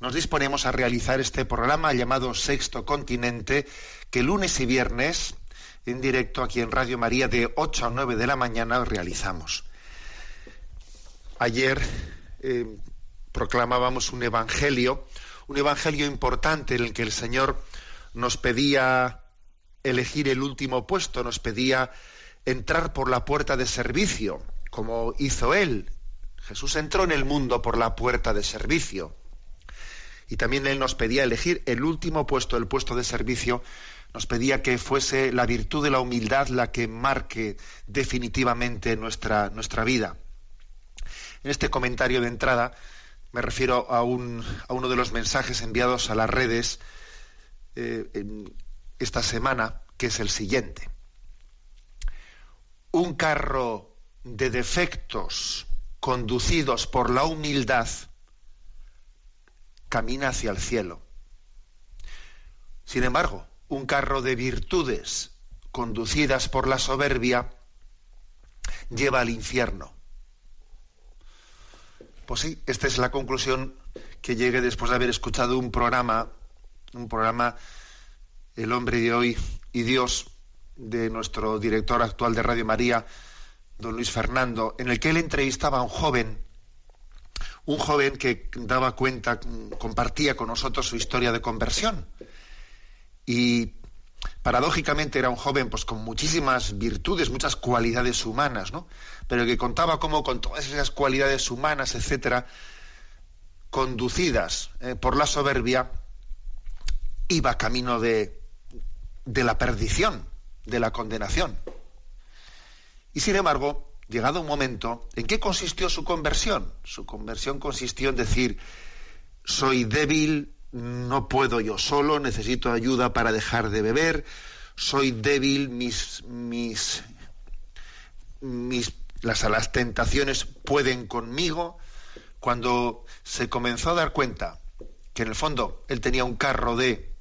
nos disponemos a realizar este programa llamado Sexto Continente, que lunes y viernes, en directo aquí en Radio María, de 8 a 9 de la mañana, realizamos. Ayer eh, proclamábamos un evangelio, un evangelio importante en el que el Señor nos pedía elegir el último puesto, nos pedía entrar por la puerta de servicio, como hizo Él. Jesús entró en el mundo por la puerta de servicio. Y también Él nos pedía elegir el último puesto, el puesto de servicio, nos pedía que fuese la virtud de la humildad la que marque definitivamente nuestra, nuestra vida. En este comentario de entrada me refiero a, un, a uno de los mensajes enviados a las redes eh, esta semana, que es el siguiente. Un carro de defectos conducidos por la humildad camina hacia el cielo. Sin embargo, un carro de virtudes conducidas por la soberbia lleva al infierno. Pues sí, esta es la conclusión que llegué después de haber escuchado un programa, un programa El hombre de hoy y Dios de nuestro director actual de Radio María, don Luis Fernando, en el que él entrevistaba a un joven, un joven que daba cuenta, compartía con nosotros su historia de conversión. Y paradójicamente era un joven pues con muchísimas virtudes, muchas cualidades humanas, ¿no? Pero que contaba cómo con todas esas cualidades humanas, etcétera, conducidas eh, por la soberbia, iba camino de, de la perdición, de la condenación. Y sin embargo, llegado un momento, ¿en qué consistió su conversión? Su conversión consistió en decir, soy débil, no puedo yo solo, necesito ayuda para dejar de beber, soy débil, mis, mis, mis, las, las tentaciones pueden conmigo. Cuando se comenzó a dar cuenta que en el fondo él tenía un carro de,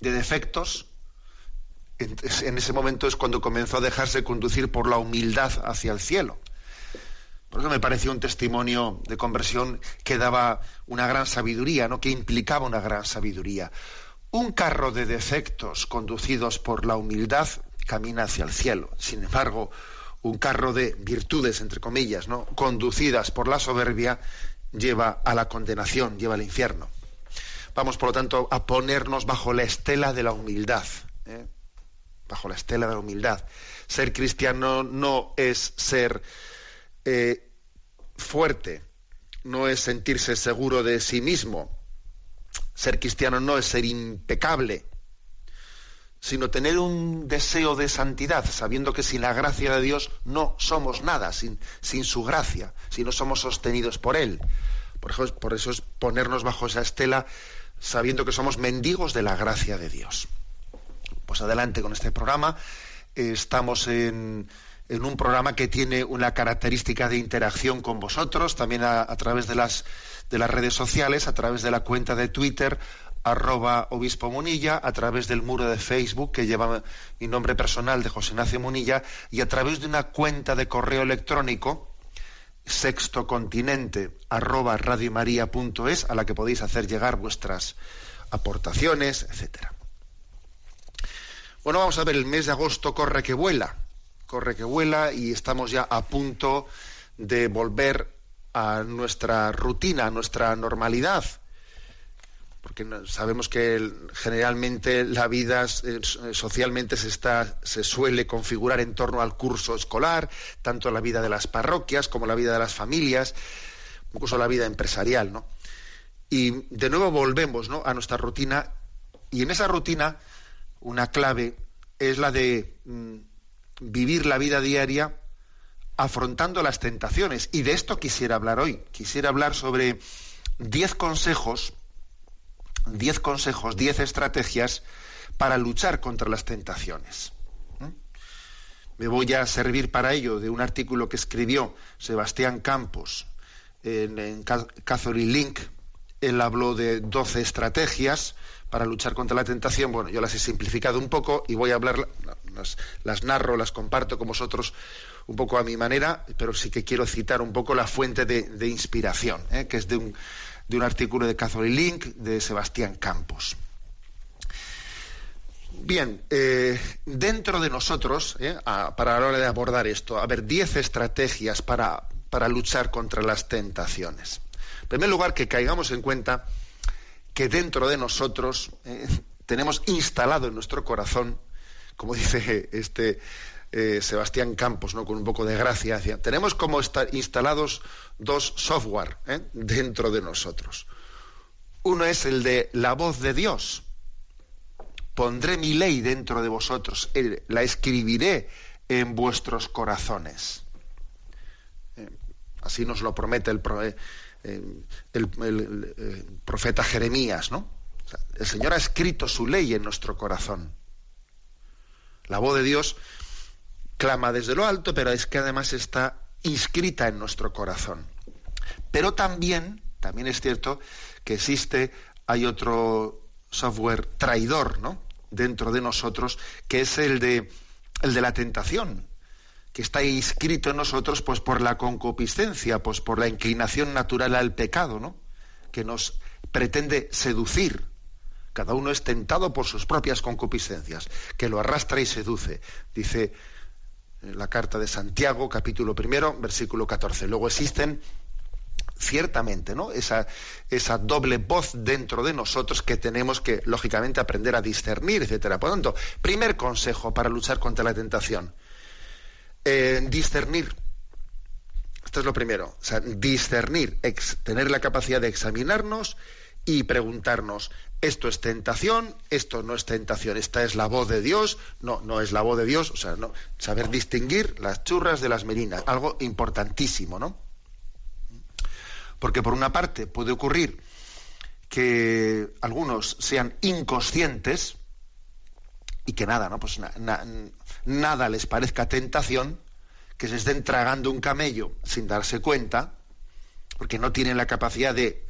de defectos, en, ese momento es cuando comenzó a dejarse conducir por la humildad hacia el cielo. Por eso me pareció un testimonio de conversión que daba una gran sabiduría, ¿no? que implicaba una gran sabiduría. Un carro de defectos conducidos por la humildad camina hacia el cielo. Sin embargo, un carro de virtudes, entre comillas, ¿no? conducidas por la soberbia, lleva a la condenación, lleva al infierno. Vamos, por lo tanto, a ponernos bajo la estela de la humildad. ¿eh? Bajo la estela de la humildad. Ser cristiano no es ser eh, fuerte, no es sentirse seguro de sí mismo. Ser cristiano no es ser impecable, sino tener un deseo de santidad, sabiendo que sin la gracia de Dios no somos nada, sin, sin su gracia, si no somos sostenidos por Él. Por eso, por eso es ponernos bajo esa estela, sabiendo que somos mendigos de la gracia de Dios. Pues adelante con este programa. Estamos en, un programa que tiene una característica de interacción con vosotros, también a, través de las, de las redes sociales, a través de la cuenta de Twitter, arroba obispo Munilla, a través del muro de Facebook que lleva mi nombre personal de José Ignacio Munilla, y a través de una cuenta de correo electrónico, sextocontinente, arroba radiomaria.es, a la que podéis hacer llegar vuestras aportaciones, etcétera. Bueno, vamos a ver, el mes de agosto corre que vuela corre que vuela y estamos ya a punto de volver a nuestra rutina, a nuestra normalidad. porque sabemos que generalmente la vida eh, socialmente se, está, se suele configurar en torno al curso escolar, tanto la vida de las parroquias como la vida de las familias, incluso la vida empresarial, ¿no? Y de nuevo volvemos ¿no? a nuestra rutina, y en esa rutina una clave es la de mm, vivir la vida diaria afrontando las tentaciones. Y de esto quisiera hablar hoy. Quisiera hablar sobre diez consejos 10 consejos, 10 estrategias para luchar contra las tentaciones. ¿Mm? Me voy a servir para ello de un artículo que escribió Sebastián Campos en, Catholic Link. Él habló de 12 estrategias para luchar contra la tentación. Bueno, yo las he simplificado un poco y voy a hablar, las, narro, las comparto con vosotros un poco a mi manera, pero sí que quiero citar un poco la fuente de, inspiración, ¿eh? que es de un, de un artículo de Catholic Link de Sebastián Campos. Bien, eh, dentro de nosotros, eh, para la hora de abordar esto, a ver, 10 estrategias para, para luchar contra las tentaciones. En primer lugar, que caigamos en cuenta que dentro de nosotros eh, tenemos instalado en nuestro corazón, como dice este eh, Sebastián Campos, ¿no? con un poco de gracia, tenemos como instalados dos software ¿eh? dentro de nosotros. Uno es el de la voz de Dios. Pondré mi ley dentro de vosotros, la escribiré en vuestros corazones. Así nos lo promete el, profeta Jeremías, ¿no? el Señor ha escrito su ley en nuestro corazón. La voz de Dios clama desde lo alto, pero es que además está inscrita en nuestro corazón. Pero también, también es cierto que existe, hay otro software traidor, ¿no? dentro de nosotros, que es el de, el de la tentación, que está inscrito en nosotros pues por la concupiscencia, pues por la inclinación natural al pecado, ¿no? que nos pretende seducir. Cada uno es tentado por sus propias concupiscencias, que lo arrastra y seduce. Dice la carta de Santiago, capítulo primero, versículo 14. Luego existen ciertamente, ¿no? Esa, esa doble voz dentro de nosotros que tenemos que, lógicamente, aprender a discernir, etcétera. Por lo tanto, primer consejo para luchar contra la tentación. Eh, discernir. Esto es lo primero. O sea, discernir, tener la capacidad de examinarnos y preguntarnos, esto es tentación, esto no es tentación, esta es la voz de Dios, no, no es la voz de Dios, o sea, no, saber distinguir las churras de las merinas, algo importantísimo, ¿no? Porque por una parte puede ocurrir que algunos sean inconscientes y que nada, ¿no? Pues nada les parezca tentación, que se estén tragando un camello sin darse cuenta, porque no tienen la capacidad de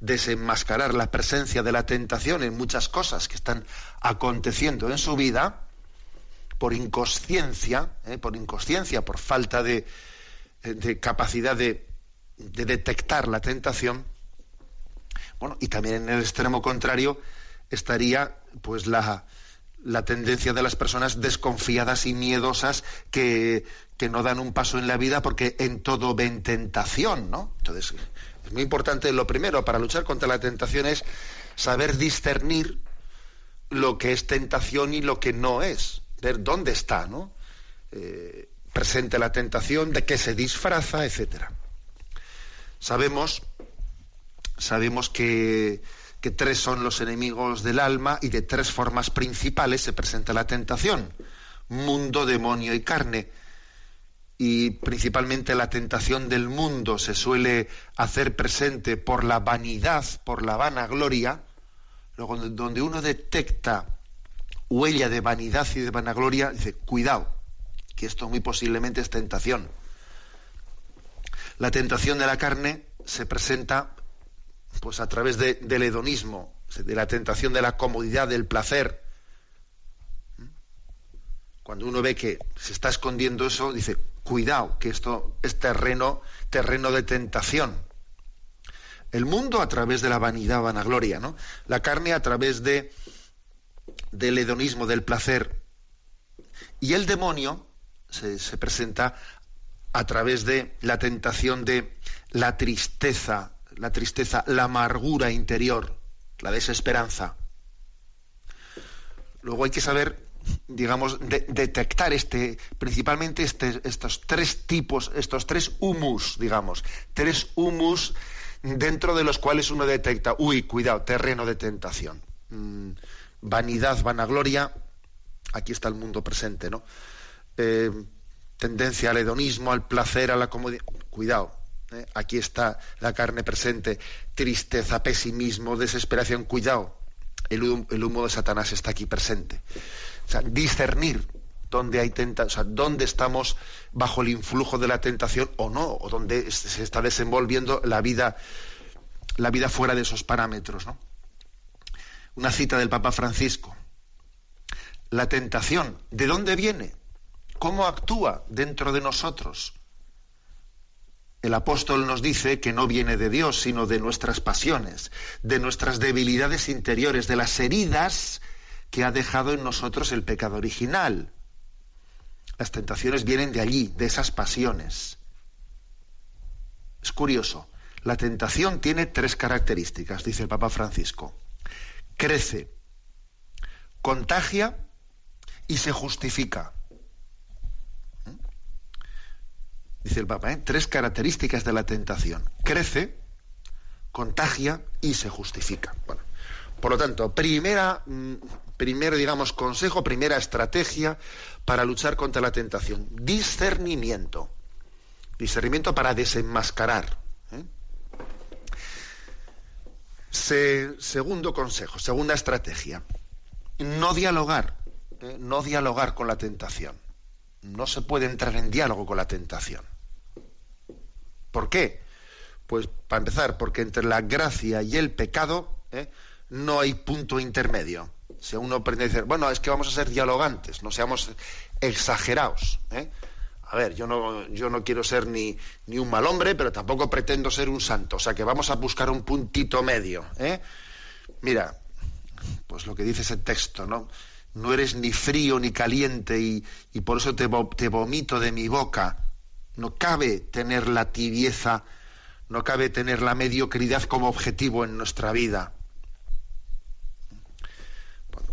desenmascarar la presencia de la tentación en muchas cosas que están aconteciendo en su vida por inconsciencia, ¿eh? por inconsciencia, por falta de, de capacidad de, de, detectar la tentación. Bueno, y también en el extremo contrario estaría pues la, la tendencia de las personas desconfiadas y miedosas que, que, no dan un paso en la vida porque en todo ven tentación, ¿no? Entonces, es muy importante, lo primero para luchar contra la tentación es saber discernir lo que es tentación y lo que no es, ver dónde está, ¿no? Eh, presente la tentación, de qué se disfraza, etcétera. Sabemos, sabemos que, que tres son los enemigos del alma y de tres formas principales se presenta la tentación: mundo, demonio y carne. Y principalmente la tentación del mundo se suele hacer presente por la vanidad, por la vanagloria, luego donde uno detecta huella de vanidad y de vanagloria, dice, cuidado, que esto muy posiblemente es tentación. La tentación de la carne se presenta pues a través del hedonismo, de la tentación de la comodidad, del placer. Cuando uno ve que se está escondiendo eso, dice, cuidado, que esto es terreno, terreno de tentación. El mundo a través de la vanidad, vanagloria, ¿no? La carne a través de del hedonismo, del placer. Y el demonio se presenta a través de la tentación de la tristeza, la tristeza, la amargura interior. la desesperanza. Luego hay que saber, digamos, detectar este, principalmente este, estos tres tipos, estos tres humus, digamos, tres humus dentro de los cuales uno detecta, uy, cuidado, terreno de tentación. Mm, vanidad, vanagloria, aquí está el mundo presente, ¿no? Eh, tendencia al hedonismo, al placer, a la comodidad. Cuidado, ¿eh? aquí está la carne presente. Tristeza, pesimismo, desesperación. Cuidado, el, humo de Satanás está aquí presente. O sea, discernir dónde hay tentación, o sea, dónde estamos bajo el influjo de la tentación o no, o dónde se está desenvolviendo la vida, la vida fuera de esos parámetros. Una cita del Papa Francisco. La tentación, ¿de dónde viene? ¿Cómo actúa dentro de nosotros? El apóstol nos dice que no viene de Dios, sino de nuestras pasiones, de nuestras debilidades interiores, de las heridas que ha dejado en nosotros el pecado original. Las tentaciones vienen de allí, de esas pasiones. Es curioso, la tentación tiene tres características, dice el Papa Francisco. Crece, contagia y se justifica. Dice el Papa, ¿eh? tres características de la tentación. Crece, contagia y se justifica. Bueno, por lo tanto, primera, mm, primero, digamos, consejo, primera estrategia para luchar contra la tentación. Discernimiento. Discernimiento para desenmascarar. ¿eh? segundo consejo, segunda estrategia. No dialogar. ¿eh? No dialogar con la tentación. No se puede entrar en diálogo con la tentación. ¿Por qué? Pues para empezar, porque entre la gracia y el pecado ¿eh? no hay punto intermedio. Si uno pretende decir, bueno, es que vamos a ser dialogantes, no seamos exagerados. ¿eh? A ver, yo no, yo no quiero ser ni, ni, un mal hombre, pero tampoco pretendo ser un santo. O sea que vamos a buscar un puntito medio. ¿eh? Mira, pues lo que dice ese texto, ¿no? No eres ni frío ni caliente y, y por eso te, te vomito de mi boca. No cabe tener la tibieza, no cabe tener la mediocridad como objetivo en nuestra vida.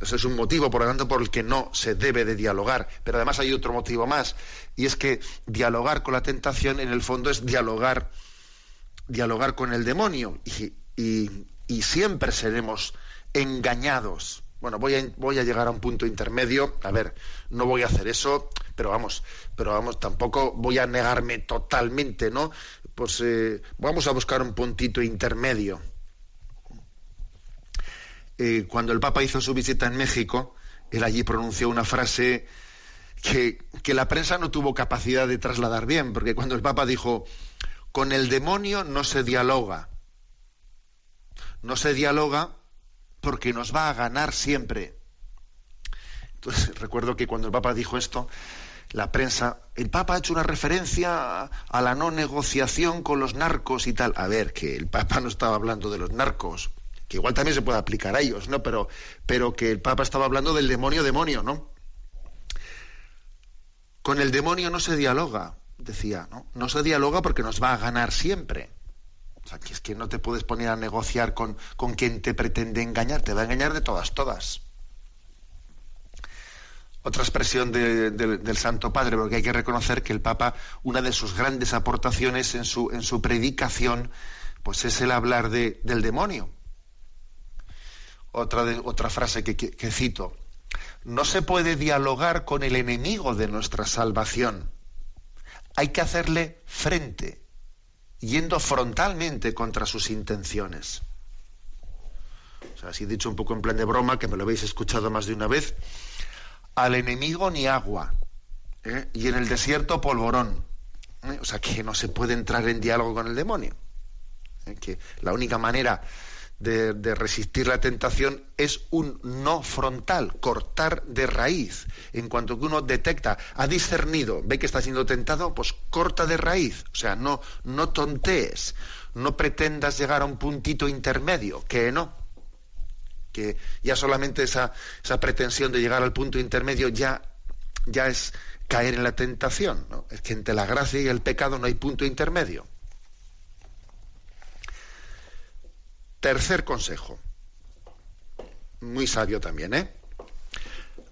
Ese es un motivo, por lo tanto, por el que no se debe de dialogar. Pero además hay otro motivo más, y es que dialogar con la tentación, en el fondo, es dialogar, dialogar con el demonio. y siempre seremos engañados bueno, voy a, voy a llegar a un punto intermedio. A ver, no voy a hacer eso, pero vamos, pero vamos, tampoco voy a negarme totalmente, ¿no? Pues eh, vamos a buscar un puntito intermedio. Eh, cuando el Papa hizo su visita en México, él allí pronunció una frase que, que la prensa no tuvo capacidad de trasladar bien, porque cuando el Papa dijo, con el demonio no se dialoga, no se dialoga porque nos va a ganar siempre. Entonces, recuerdo que cuando el Papa dijo esto, la prensa, el Papa ha hecho una referencia a la no negociación con los narcos y tal. A ver, que el Papa no estaba hablando de los narcos, que igual también se puede aplicar a ellos, ¿no? Pero, pero que el Papa estaba hablando del demonio demonio, ¿no? Con el demonio no se dialoga, decía, ¿no? No se dialoga porque nos va a ganar siempre. O sea, que es que no te puedes poner a negociar con, con quien te pretende engañar, te va a engañar de todas, todas. Otra expresión del Santo Padre, porque hay que reconocer que el Papa, una de sus grandes aportaciones en su, en su predicación, pues es el hablar de, del demonio. Otra, otra frase que cito, no se puede dialogar con el enemigo de nuestra salvación. Hay que hacerle frente yendo frontalmente contra sus intenciones. O sea, así dicho un poco en plan de broma, que me lo habéis escuchado más de una vez, al enemigo ni agua, ¿eh? y en el desierto polvorón. ¿eh? O sea, que no se puede entrar en diálogo con el demonio. ¿eh? Que la única manera de, resistir la tentación es un no frontal, cortar de raíz. En cuanto que uno detecta, ha discernido, ve que está siendo tentado, pues corta de raíz. O sea, no, no tontees, no pretendas llegar a un puntito intermedio, que no. Que ya solamente esa, esa pretensión de llegar al punto intermedio ya, ya es caer en la tentación. ¿no? Es que entre la gracia y el pecado no hay punto intermedio. Tercer consejo, muy sabio también, ¿eh?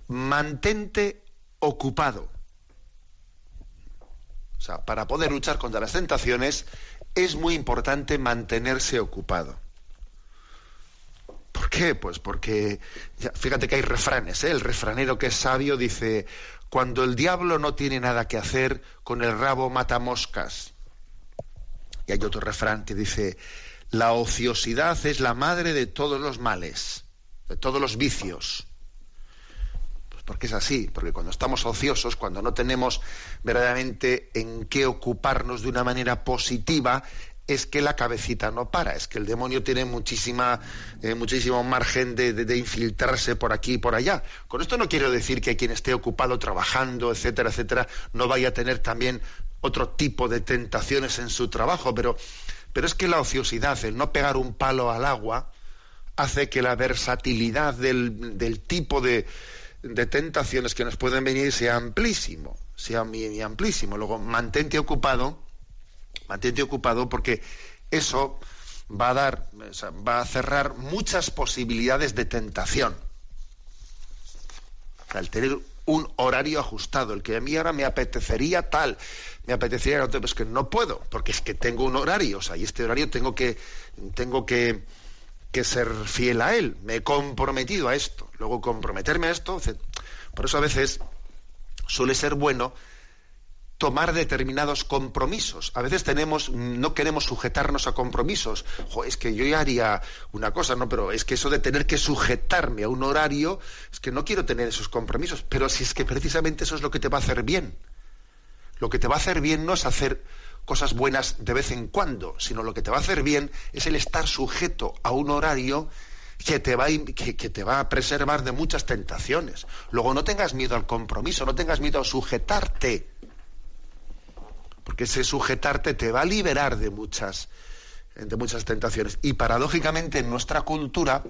Mantente ocupado. O sea, para poder luchar contra las tentaciones es muy importante mantenerse ocupado. ¿Por qué? Pues porque, fíjate que hay refranes, ¿eh? El refranero que es sabio dice, cuando el diablo no tiene nada que hacer, con el rabo mata moscas. Y hay otro refrán que dice, la ociosidad es la madre de todos los males, de todos los vicios. Pues porque es así, porque cuando estamos ociosos, cuando no tenemos verdaderamente en qué ocuparnos de una manera positiva, es que la cabecita no para, es que el demonio tiene muchísima, eh, muchísimo margen de, infiltrarse por aquí y por allá. Con esto no quiero decir que quien esté ocupado trabajando, etcétera, etcétera, no vaya a tener también otro tipo de tentaciones en su trabajo, pero, pero es que la ociosidad, el no pegar un palo al agua, hace que la versatilidad del, tipo de, tentaciones que nos pueden venir sea amplísimo, sea muy amplísimo. Luego, mantente ocupado mantente ocupado porque eso va a dar, va a cerrar muchas posibilidades de tentación. Al tener un horario ajustado, el que a mí ahora me apetecería tal, me apetecería otro, pues que no puedo, porque es que tengo un horario, o sea, y este horario tengo que, tengo que, que ser fiel a él, me he comprometido a esto, luego comprometerme a esto, por eso a veces suele ser bueno tomar determinados compromisos. A veces tenemos, no queremos sujetarnos a compromisos. es que yo ya haría una cosa, no, pero es que eso de tener que sujetarme a un horario, es que no quiero tener esos compromisos. Pero si es que precisamente eso es lo que te va a hacer bien. Lo que te va a hacer bien no es hacer cosas buenas de vez en cuando, sino lo que te va a hacer bien es el estar sujeto a un horario que te, va que, que, te va a preservar de muchas tentaciones. Luego no tengas miedo al compromiso, no tengas miedo a sujetarte porque ese sujetarte te va a liberar de muchas, de muchas tentaciones. Y paradójicamente en nuestra cultura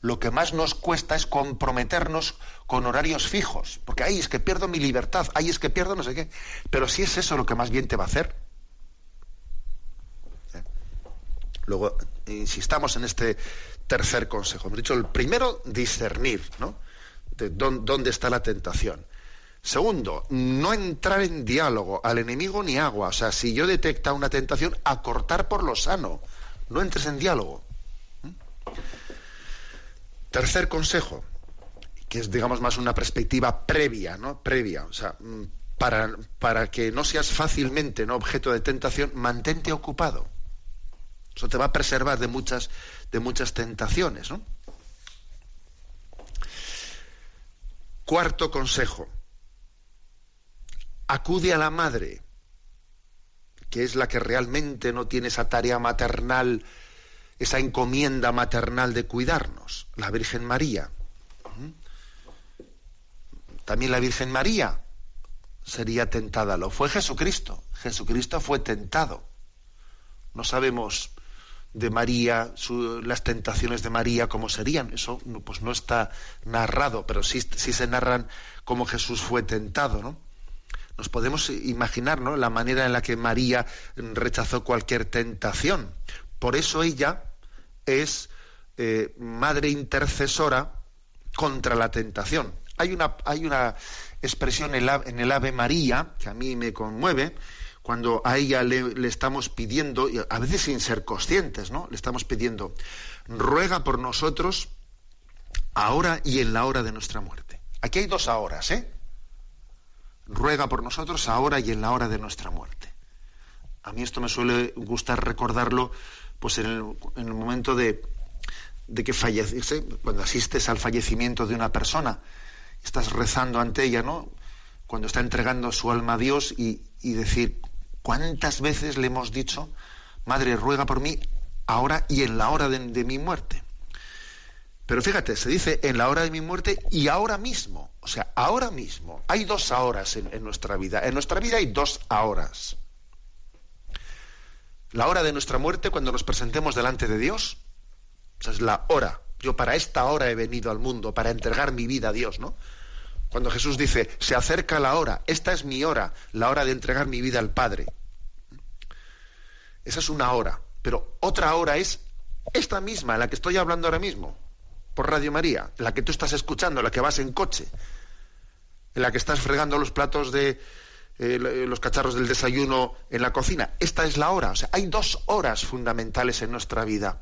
lo que más nos cuesta es comprometernos con horarios fijos, porque ahí es que pierdo mi libertad, ahí es que pierdo no sé qué. Pero si es eso lo que más bien te va a hacer. ¿Eh? Luego, insistamos en este tercer consejo. Hemos dicho el primero, discernir, ¿no? De dónde está la tentación. Segundo, no entrar en diálogo al enemigo ni agua. O sea, si yo detecta una tentación, acortar por lo sano. No entres en diálogo. ¿Mm? Tercer consejo, que es, digamos, más una perspectiva previa, ¿no? Previa. O sea, mm, para, para que no seas fácilmente ¿no? objeto de tentación, mantente ocupado. Eso te va a preservar de muchas, de muchas tentaciones, ¿no? Cuarto consejo acude a la madre, que es la que realmente no tiene esa tarea maternal, esa encomienda maternal de cuidarnos, la Virgen María. También la Virgen María sería tentada, lo fue Jesucristo. Jesucristo fue tentado. No sabemos de María, las tentaciones de María, cómo serían. Eso pues no está narrado, pero sí, sí se narran cómo Jesús fue tentado, ¿no? Nos podemos imaginar ¿no? la manera en la que María rechazó cualquier tentación. Por eso ella es eh, madre intercesora contra la tentación. Hay una, hay una expresión en el, Ave María que a mí me conmueve, cuando a ella le, estamos pidiendo, a veces sin ser conscientes, ¿no? Le estamos pidiendo, ruega por nosotros ahora y en la hora de nuestra muerte. Aquí hay dos horas, ¿eh? Ruega por nosotros ahora y en la hora de nuestra muerte. A mí esto me suele gustar recordarlo pues en el, momento de, que fallece, cuando asistes al fallecimiento de una persona, estás rezando ante ella, ¿no? Cuando está entregando su alma a Dios y, decir, ¿cuántas veces le hemos dicho, Madre, ruega por mí ahora y en la hora de mi muerte? Pero fíjate, se dice en la hora de mi muerte y ahora mismo. O sea, ahora mismo. Hay dos horas en, nuestra vida. En nuestra vida hay dos horas. La hora de nuestra muerte cuando nos presentemos delante de Dios. Esa es la hora. Yo para esta hora he venido al mundo, para entregar mi vida a Dios, ¿no? Cuando Jesús dice, se acerca la hora, esta es mi hora, la hora de entregar mi vida al Padre. Esa es una hora. Pero otra hora es esta misma, la que estoy hablando ahora mismo. Por Radio María, la que tú estás escuchando, la que vas en coche, en la que estás fregando los platos de eh, los cacharros del desayuno en la cocina. Esta es la hora. O sea, hay dos horas fundamentales en nuestra vida.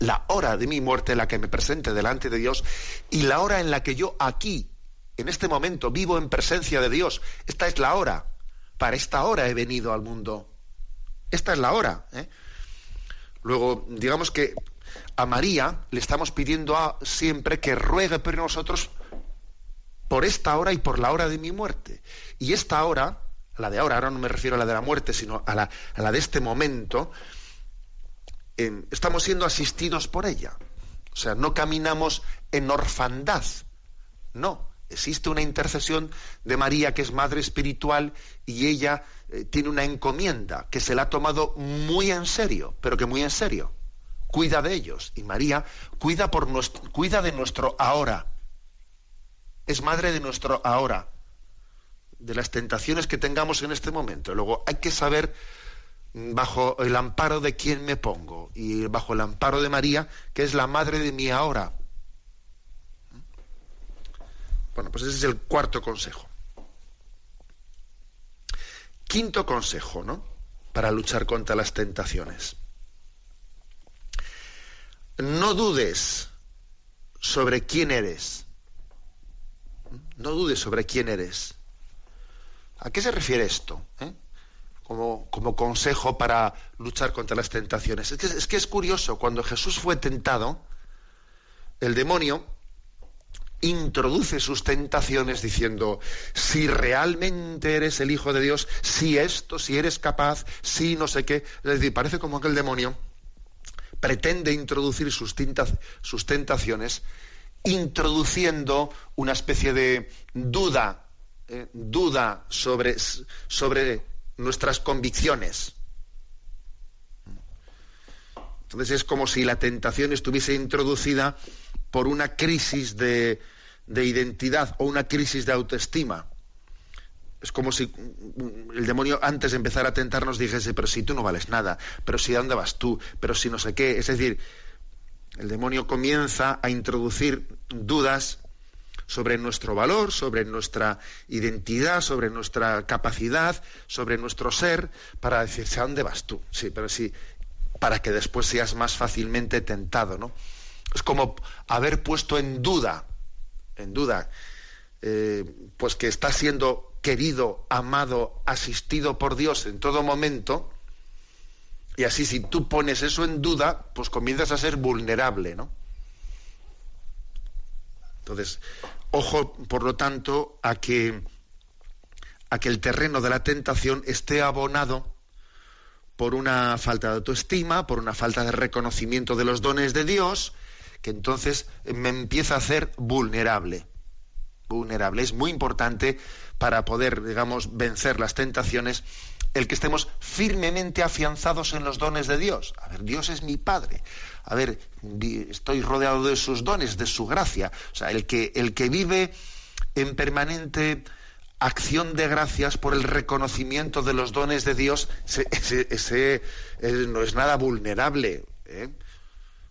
La hora de mi muerte la que me presente delante de Dios y la hora en la que yo aquí, en este momento, vivo en presencia de Dios. Esta es la hora. Para esta hora he venido al mundo. Esta es la hora. ¿eh? Luego, digamos que a María le estamos pidiendo siempre que ruegue por nosotros por esta hora y por la hora de mi muerte. Y esta hora, la de ahora, ahora no me refiero a la de la muerte, sino a la de este momento, estamos siendo asistidos por ella. O sea, no caminamos en orfandad. No, existe una intercesión de María que es madre espiritual y ella eh, tiene una encomienda que se la ha tomado muy en serio, pero que muy en serio. Cuida de ellos y María cuida, cuida de nuestro ahora. Es madre de nuestro ahora, de las tentaciones que tengamos en este momento. Luego hay que saber bajo el amparo de quién me pongo y bajo el amparo de María, que es la madre de mi ahora. Bueno, pues ese es el cuarto consejo. Quinto consejo, ¿no? Para luchar contra las tentaciones. No dudes sobre quién eres. No dudes sobre quién eres. ¿A qué se refiere esto? ¿Eh? como, consejo para luchar contra las tentaciones. Es que, es curioso, cuando Jesús fue tentado, el demonio introduce sus tentaciones diciendo, si realmente eres el Hijo de Dios, si esto, si eres capaz, si no sé qué. Es decir, parece como que el demonio pretende introducir sus, sus tentaciones introduciendo una especie de duda, eh, duda sobre, sobre nuestras convicciones. Entonces es como si la tentación estuviese introducida por una crisis de, identidad o una crisis de autoestima. Es como si el demonio antes de empezar a tentarnos dijese, pero si tú no vales nada, pero si dónde vas tú, pero si no sé qué. Es decir, el demonio comienza a introducir dudas sobre nuestro valor, sobre nuestra identidad, sobre nuestra capacidad, sobre nuestro ser, para decirse, ¿a dónde vas tú? Sí, pero sí, para que después seas más fácilmente tentado, ¿no? Es como haber puesto en duda, en duda, eh, pues que está siendo querido, amado, asistido por Dios en todo momento, y así si tú pones eso en duda, pues comienzas a ser vulnerable, ¿no? Entonces, Ojo, por lo tanto, a que, a que el terreno de la tentación esté abonado por una falta de autoestima, por una falta de reconocimiento de los dones de Dios, que entonces me empieza a hacer vulnerable. Vulnerable. Es muy importante para poder, digamos, vencer las tentaciones el que estemos firmemente afianzados en los dones de Dios. A ver, Dios es mi Padre. A ver, estoy rodeado de sus dones, de su gracia. O sea, el que, el que vive en permanente acción de gracias por el reconocimiento de los dones de Dios, ese, no es nada vulnerable ¿eh?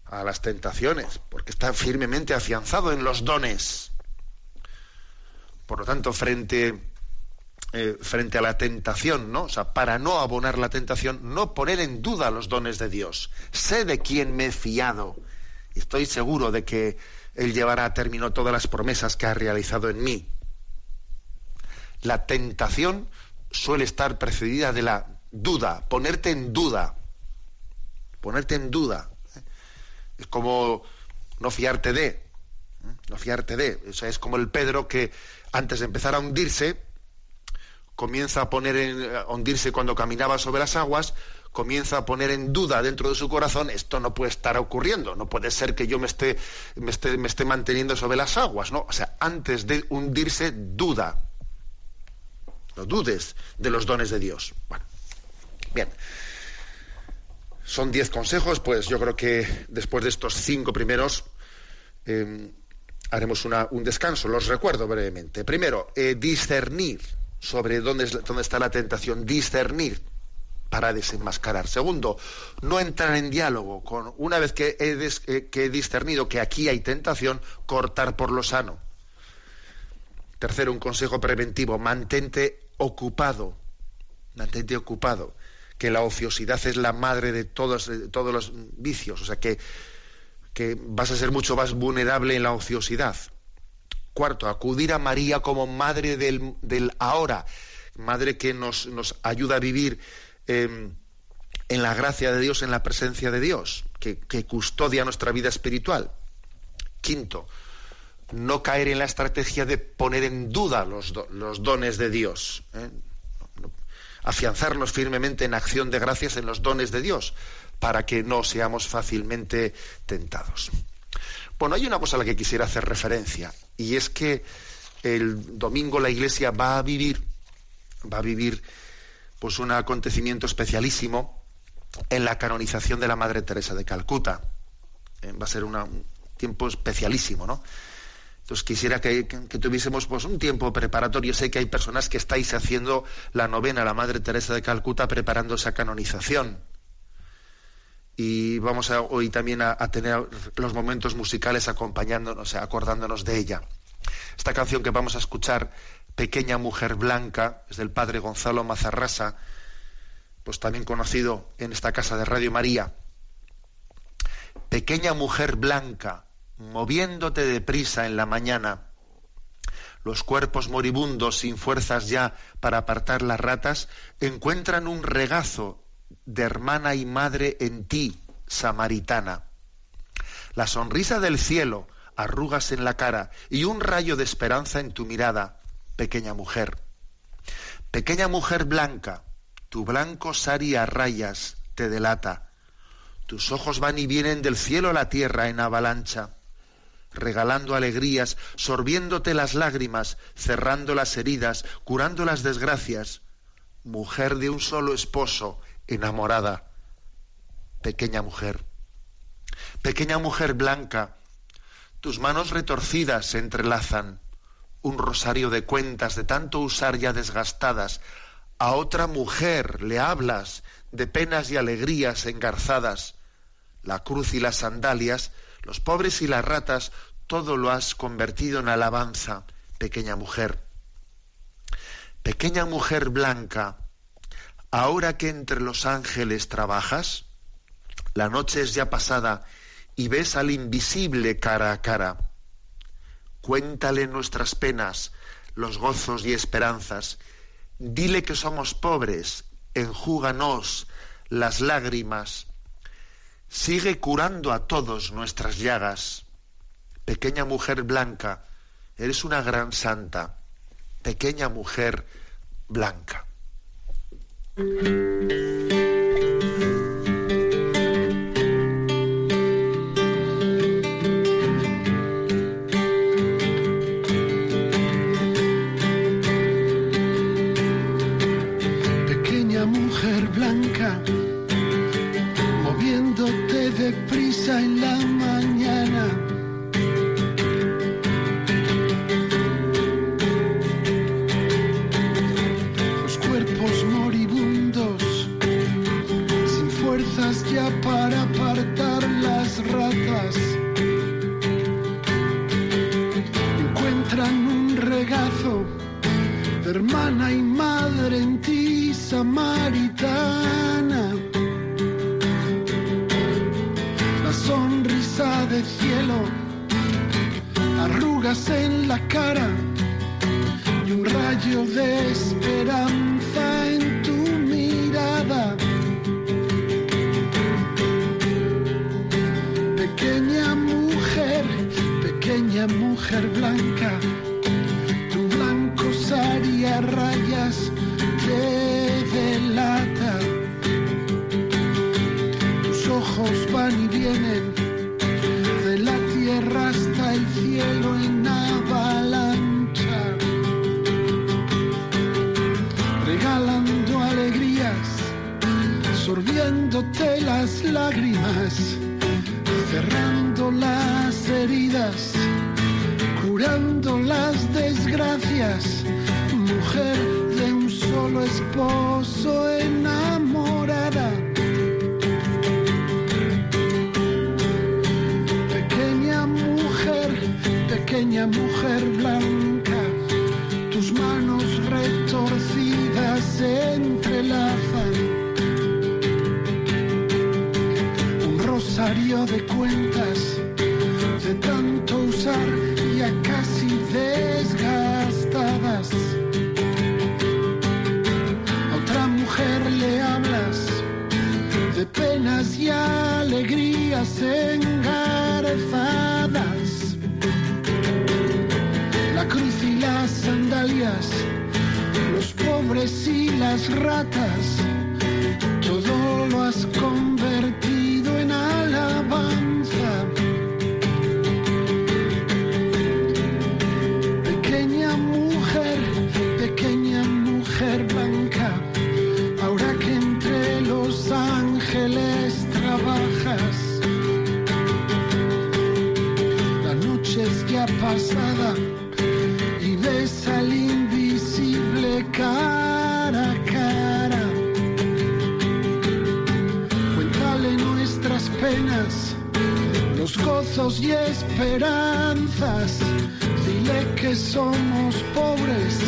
a las tentaciones, porque está firmemente afianzado en los dones. Por lo tanto, frente eh, frente a la tentación, ¿no? O sea, para no abonar la tentación, no poner en duda los dones de Dios. Sé de quién me he fiado. Estoy seguro de que Él llevará a término todas las promesas que ha realizado en mí. La tentación suele estar precedida de la duda, ponerte en duda. Ponerte en duda. ¿eh? Es como no fiarte de. ¿eh? No fiarte de. O sea, es como el Pedro que antes de empezar a hundirse, comienza a poner en, hundirse cuando caminaba sobre las aguas, comienza a poner en duda dentro de su corazón, esto no puede estar ocurriendo, no puede ser que yo me esté, me esté, me esté manteniendo sobre las aguas, ¿no? O sea, antes de hundirse, duda. No dudes de los dones de Dios. Bueno, bien. Son diez consejos, pues yo creo que después de estos cinco primeros eh, haremos un descanso. Los recuerdo brevemente. Primero, eh, discernir sobre dónde, dónde está la tentación, discernir. para desenmascarar. Segundo, no entrar en diálogo con, una vez que he, eh, que he discernido que aquí hay tentación, cortar por lo sano. Tercero, un consejo preventivo, mantente ocupado, mantente ocupado, que la ociosidad es la madre de todos, todos los vicios, o sea que, que vas a ser mucho más vulnerable en la ociosidad. Cuarto, acudir a María como madre del, del ahora, madre que nos, nos ayuda a vivir Em, en la gracia de Dios, en la presencia de Dios, que, custodia nuestra vida espiritual. Quinto, no caer en la estrategia de poner en duda los, dones de Dios. ¿eh? Afianzarnos firmemente en acción de gracias en los dones de Dios, para que no seamos fácilmente tentados. Bueno, hay una cosa a la que quisiera hacer referencia, y es que el domingo la Iglesia va a vivir, va a vivir pues un acontecimiento especialísimo en la canonización de la Madre Teresa de Calcuta. Eh, va a ser un tiempo especialísimo, ¿no? Entonces quisiera que, tuviésemos pues, un tiempo preparatorio. Sé que hay personas que estáis haciendo la novena la Madre Teresa de Calcuta preparando esa canonización. Y vamos a, hoy también a, a tener los momentos musicales acompañándonos, acordándonos de ella. Esta canción que vamos a escuchar Pequeña Mujer Blanca, es del padre Gonzalo Mazarrasa, pues también conocido en esta casa de Radio María. Pequeña Mujer Blanca, moviéndote deprisa en la mañana, los cuerpos moribundos sin fuerzas ya para apartar las ratas, encuentran un regazo de hermana y madre en ti, samaritana. La sonrisa del cielo, arrugas en la cara y un rayo de esperanza en tu mirada pequeña mujer. Pequeña mujer blanca, tu blanco sari a rayas te delata. Tus ojos van y vienen del cielo a la tierra en avalancha, regalando alegrías, sorbiéndote las lágrimas, cerrando las heridas, curando las desgracias. Mujer de un solo esposo, enamorada. Pequeña mujer. Pequeña mujer blanca, tus manos retorcidas se entrelazan un rosario de cuentas de tanto usar ya desgastadas, a otra mujer le hablas de penas y alegrías engarzadas, la cruz y las sandalias, los pobres y las ratas, todo lo has convertido en alabanza, pequeña mujer. Pequeña mujer blanca, ahora que entre los ángeles trabajas, la noche es ya pasada y ves al invisible cara a cara Cuéntale nuestras penas, los gozos y esperanzas. Dile que somos pobres, enjúganos las lágrimas. Sigue curando a todos nuestras llagas. Pequeña mujer blanca, eres una gran santa. Pequeña mujer blanca. Hermana y madre en ti, samaritana. de cielo, arrugas en la cara y un rayo de esperanza las lágrimas, cerrando las heridas, curando las desgracias, mujer de un solo esposo enamorada. Pequeña mujer, pequeña mujer blanca, tus manos retorcidas de cuentas de tanto usar ya casi desgastadas. A otra mujer le hablas de penas y alegrías engarzadas. La cruz y las sandalias, los pobres y las ratas, todo lo has ángeles trabajas, la noche es ya pasada y ves al invisible cara a cara. Cuéntale nuestras penas, los gozos y esperanzas. Dile que somos pobres,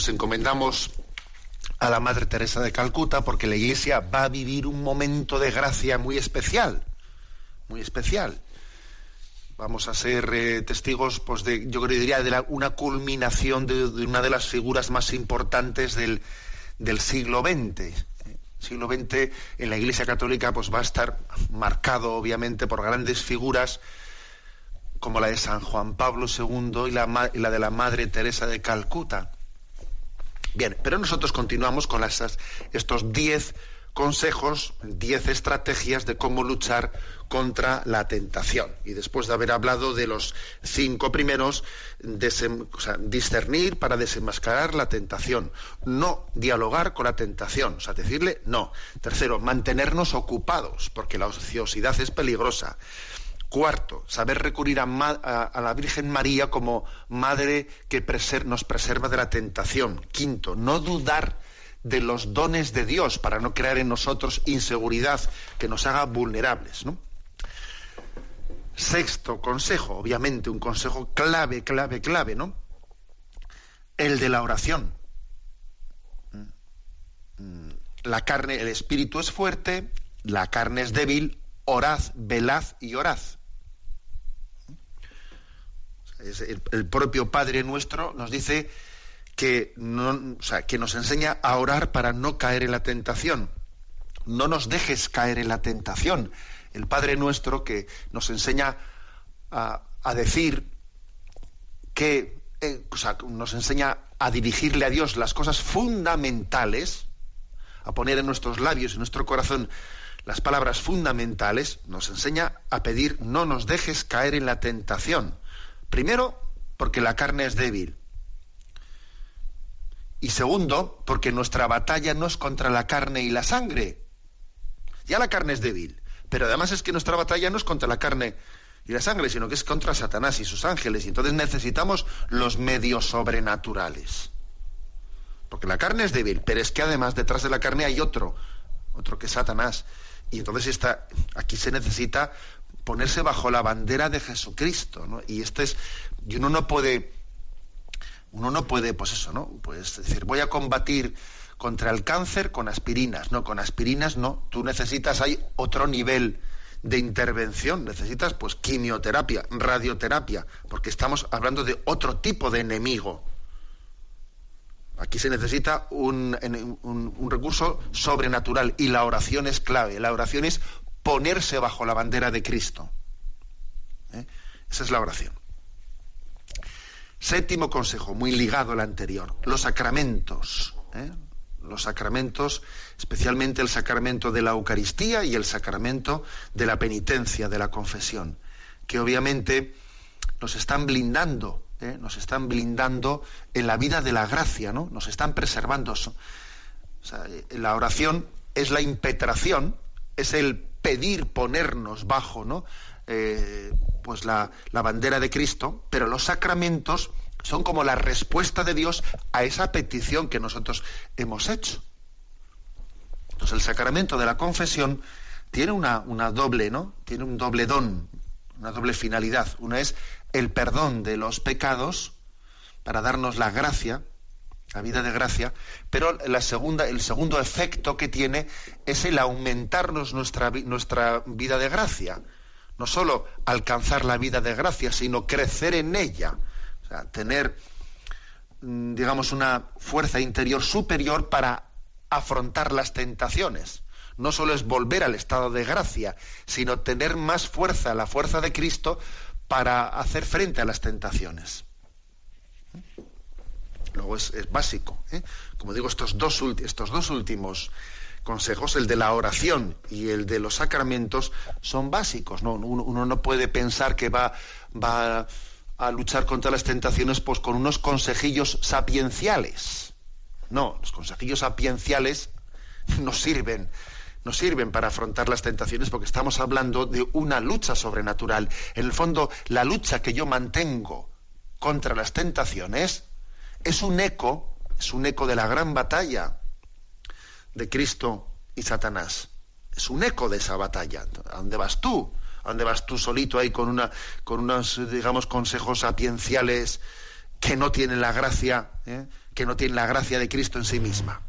nos encomendamos a la Madre Teresa de Calcuta porque la Iglesia va a vivir un momento de gracia muy especial, muy especial. Vamos a ser eh, testigos, pues, de, yo creo diría, de una culminación de, una de las figuras más importantes del, siglo XX. El siglo XX en la Iglesia Católica pues, va a estar marcado, obviamente, por grandes figuras como la de San Juan Pablo II y la de la Madre Teresa de Calcuta. Bien, pero nosotros continuamos con estos 10 consejos, 10 estrategias de cómo luchar contra la tentación. Y después de haber hablado de los cinco primeros, discernir para desenmascarar la tentación, no dialogar con la tentación, o sea, decirle no. Tercero, mantenernos ocupados, porque la ociosidad es peligrosa. Cuarto, saber recurrir a, la Virgen María como madre que nos preserva de la tentación. Quinto, no dudar de los dones de Dios para no crear en nosotros inseguridad que nos haga vulnerables. Sexto consejo, obviamente un consejo clave, clave, clave, ¿no? El de la oración. La carne, el espíritu es fuerte, la carne es débil, orad, velad y orad. El, propio Padre nuestro nos dice que, no, nos enseña a orar para no caer en la tentación. No nos dejes caer en la tentación. El Padre nuestro que nos enseña a, decir que, eh, o sea, nos enseña a dirigirle a Dios las cosas fundamentales, a poner en nuestros labios en nuestro corazón las palabras fundamentales, nos enseña a pedir no nos dejes caer en la tentación. Primero, porque la carne es débil. Y segundo, porque nuestra batalla no es contra la carne y la sangre. Ya la carne es débil, pero además es que nuestra batalla no es contra la carne y la sangre, sino que es contra Satanás y sus ángeles. Y entonces necesitamos los medios sobrenaturales. Porque la carne es débil, pero es que además detrás de la carne hay otro, otro que es Satanás. Y entonces está, aquí se necesita ponerse bajo la bandera de Jesucristo, ¿no? Y este es, y uno no puede, uno no puede, pues eso, ¿no? Pues decir, voy a combatir contra el cáncer con aspirinas, no, con aspirinas no. Tú necesitas, hay otro nivel de intervención, necesitas pues quimioterapia, radioterapia, porque estamos hablando de otro tipo de enemigo. Aquí se necesita un, un, un, recurso sobrenatural y la oración es clave. La oración es ponerse bajo la bandera de Cristo. ¿eh? Esa es la oración. Séptimo consejo, muy ligado al anterior, los sacramentos. ¿eh? Los sacramentos, especialmente el sacramento de la Eucaristía y el sacramento de la penitencia, de la confesión, que obviamente nos están blindando, ¿eh? nos están blindando en la vida de la gracia, ¿no? Nos están preservando. la oración es la impetración, es el pedir ponernos bajo, ¿no? Eh, pues la, la bandera de Cristo, pero los sacramentos son como la respuesta de Dios a esa petición que nosotros hemos hecho. Entonces el sacramento de la confesión tiene una, una, doble, ¿no? Tiene un doble don, una doble finalidad. Una es el perdón de los pecados para darnos la gracia, la vida de gracia, pero el segundo efecto que tiene es el aumentarnos nuestra, nuestra vida de gracia no solo alcanzar la vida de gracia, sino crecer en ella, o sea, tener, mm, digamos, una fuerza interior superior para afrontar las tentaciones. No solo es volver al estado de gracia, sino tener más fuerza, la fuerza de Cristo, para hacer frente a las tentaciones. Luego es, básico. ¿eh? Como digo, estos dos, estos dos últimos consejos, el de la oración y el de los sacramentos, son básicos. ¿no? Uno, no puede pensar que va, va a luchar contra las tentaciones pues, con unos consejillos sapienciales. No, los consejillos sapienciales nos sirven, nos sirven para afrontar las tentaciones porque estamos hablando de una lucha sobrenatural. En el fondo, la lucha que yo mantengo contra las tentaciones es un eco, es un eco de la gran batalla de Cristo y Satanás. Es un eco de esa batalla. ¿A dónde vas tú? ¿A dónde vas tú solito ahí con, una, con unos, digamos, consejos sapienciales que no tienen la gracia, ¿eh? que no tienen la gracia de Cristo en sí misma?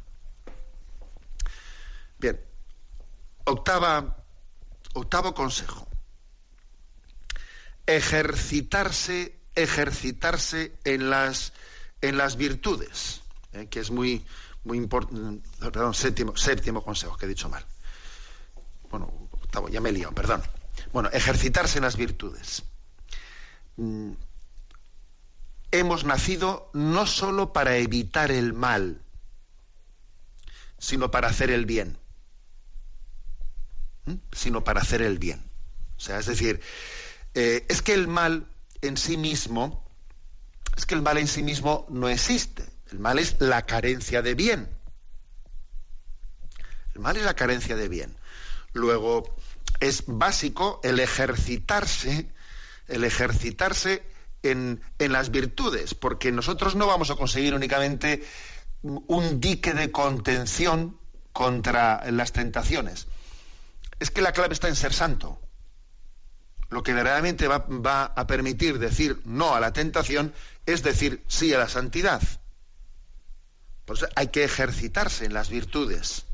Bien, octava, octavo consejo. Ejercitarse, ejercitarse en las, en las virtudes, ¿eh? que es muy, muy importante, perdón, séptimo, consejo, que he dicho mal. Bueno, octavo, ya me he liado, perdón. Bueno, ejercitarse en las virtudes. Mm, hemos nacido no solo para evitar el mal, sino para hacer el bien. ¿Mm? Sino para hacer el bien. O sea, es decir, eh, es que el mal en sí mismo, es que el mal en sí mismo no existe. El mal es la carencia de bien. El mal es la carencia de bien. Luego, es básico el ejercitarse, el ejercitarse en, en, las virtudes, porque nosotros no vamos a conseguir únicamente un dique de contención contra las tentaciones. Es que la clave está en ser santo. Lo que verdaderamente va, va a permitir decir no a la tentación es decir sí a la santidad hay que ejercitarse en las virtudes.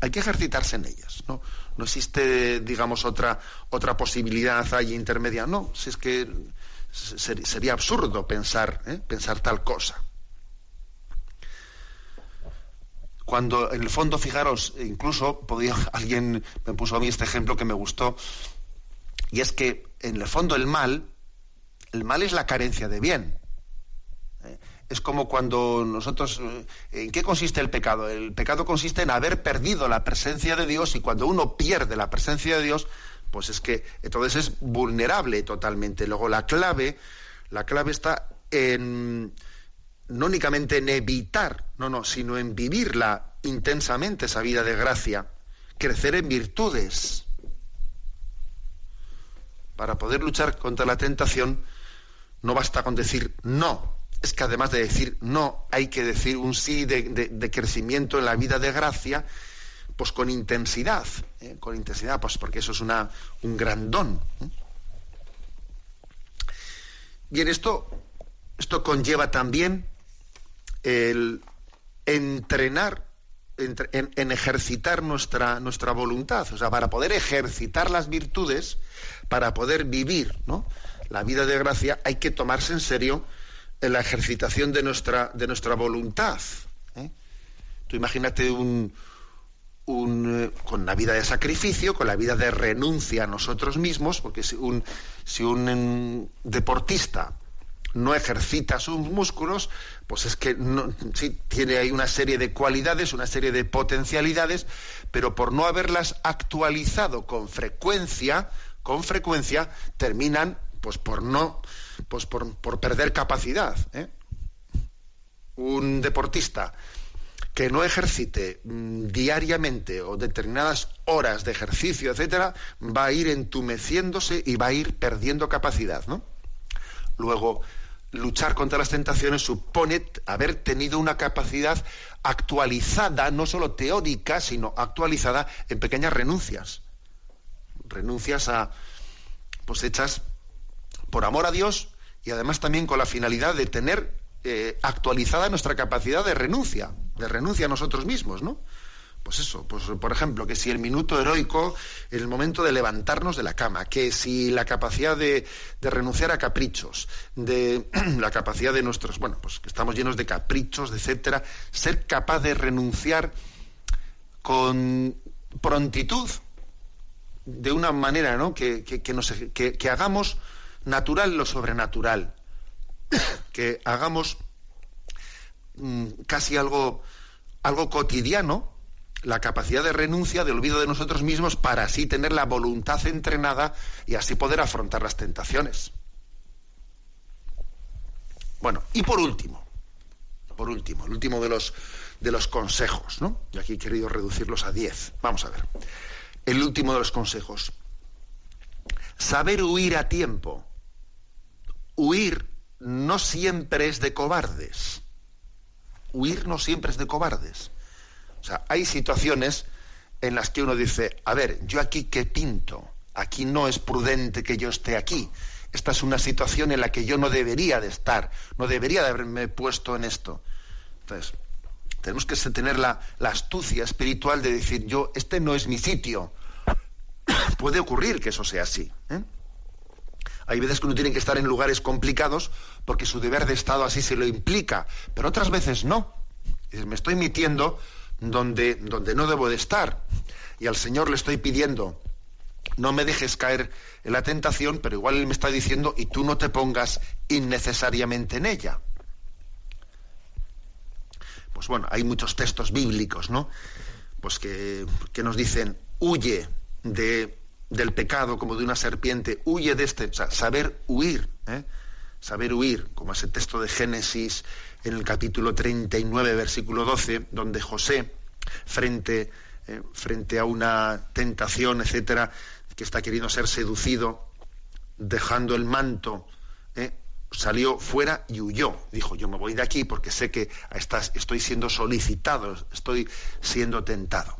Hay que ejercitarse en ellas. No, no existe, digamos, otra, otra posibilidad ahí intermedia. No, si es que sería absurdo pensar, ¿eh? pensar tal cosa. Cuando en el fondo, fijaros, incluso podía, alguien me puso a mí este ejemplo que me gustó, y es que en el fondo el mal, el mal es la carencia de bien. ¿eh? es como cuando nosotros... Eh, ¿En qué consiste el pecado? El pecado consiste en haber perdido la presencia de Dios y cuando uno pierde la presencia de Dios, pues es que entonces es vulnerable totalmente. Luego la clave, la clave está en no únicamente en evitar, no, no, sino en vivirla intensamente esa vida de gracia, crecer en virtudes. Para poder luchar contra la tentación no basta con decir no, es que además de decir no, hay que decir un sí de, crecimiento en la vida de gracia, pues con intensidad, ¿eh? con intensidad, pues porque eso es una, un gran don. ¿eh? Bien, esto, esto conlleva también el entrenar, en, ejercitar nuestra, nuestra voluntad. O sea, para poder ejercitar las virtudes, para poder vivir ¿no? La vida de gracia, hay que tomarse en serio en la ejercitación de nuestra, de nuestra voluntad. ¿eh? Tú imagínate un, un, eh, con una vida de sacrificio, con la vida de renuncia a nosotros mismos, porque si un, si un mm, deportista no ejercita sus músculos, pues es que no, sí, tiene ahí una serie de cualidades, una serie de potencialidades, pero por no haberlas actualizado con frecuencia, con frecuencia, terminan pues por no, pues por, por perder capacidad. ¿eh? Un deportista que no ejercite mm, diariamente o determinadas horas de ejercicio, etcétera, va a ir entumeciéndose y va a ir perdiendo capacidad, ¿no? Luego, luchar contra las tentaciones supone haber tenido una capacidad actualizada, no solo teórica, sino actualizada en pequeñas renuncias. Renuncias a, pues hechas por amor a Dios y además también con la finalidad de tener eh, actualizada nuestra capacidad de renuncia, de renuncia a nosotros mismos, ¿no? Pues eso, pues por ejemplo, que si el minuto heroico, el momento de levantarnos de la cama, que si la capacidad de, renunciar a caprichos, de la capacidad de nuestros, bueno, pues que estamos llenos de caprichos, etcétera, ser capaz de renunciar con prontitud, de una manera, ¿no? Que, que, que hagamos natural lo sobrenatural, que hagamos mm, casi algo, algo cotidiano la capacidad de renuncia, de olvido de nosotros mismos, para así tener la voluntad entrenada y así poder afrontar las tentaciones. Bueno, y por último, por último, el último de los, de los consejos, ¿no? Y aquí he querido reducirlos a diez. Vamos a ver. El último de los consejos. Saber huir a tiempo. Huir no siempre es de cobardes. Huir no siempre es de cobardes. O sea, hay situaciones en las que uno dice, a ver, yo aquí qué pinto, aquí no es prudente que yo esté aquí. Esta es una situación en la que yo no debería de estar, no debería de haberme puesto en esto. Entonces, tenemos que tener la, astucia espiritual de decir, yo, este no es mi sitio. Puede ocurrir que eso sea así. ¿eh? Hay veces que uno tiene que estar en lugares complicados porque su deber de Estado así se lo implica, pero otras veces no. Me estoy metiendo donde, donde no debo de estar. Y al Señor le estoy pidiendo, no me dejes caer en la tentación, pero igual Él me está diciendo, y tú no te pongas innecesariamente en ella. Pues bueno, hay muchos textos bíblicos, ¿no? Pues que, que nos dicen, huye de, del pecado como de una serpiente, huye de este, o sea, saber huir, ¿eh? saber huir, como ese texto de Génesis en el capítulo 39, versículo 12, donde José, frente, eh, frente a una tentación, etcétera, que está queriendo ser seducido, dejando el manto, eh, salió fuera y huyó. Dijo, yo me voy de aquí porque sé que estoy siendo solicitado, estoy siendo tentado.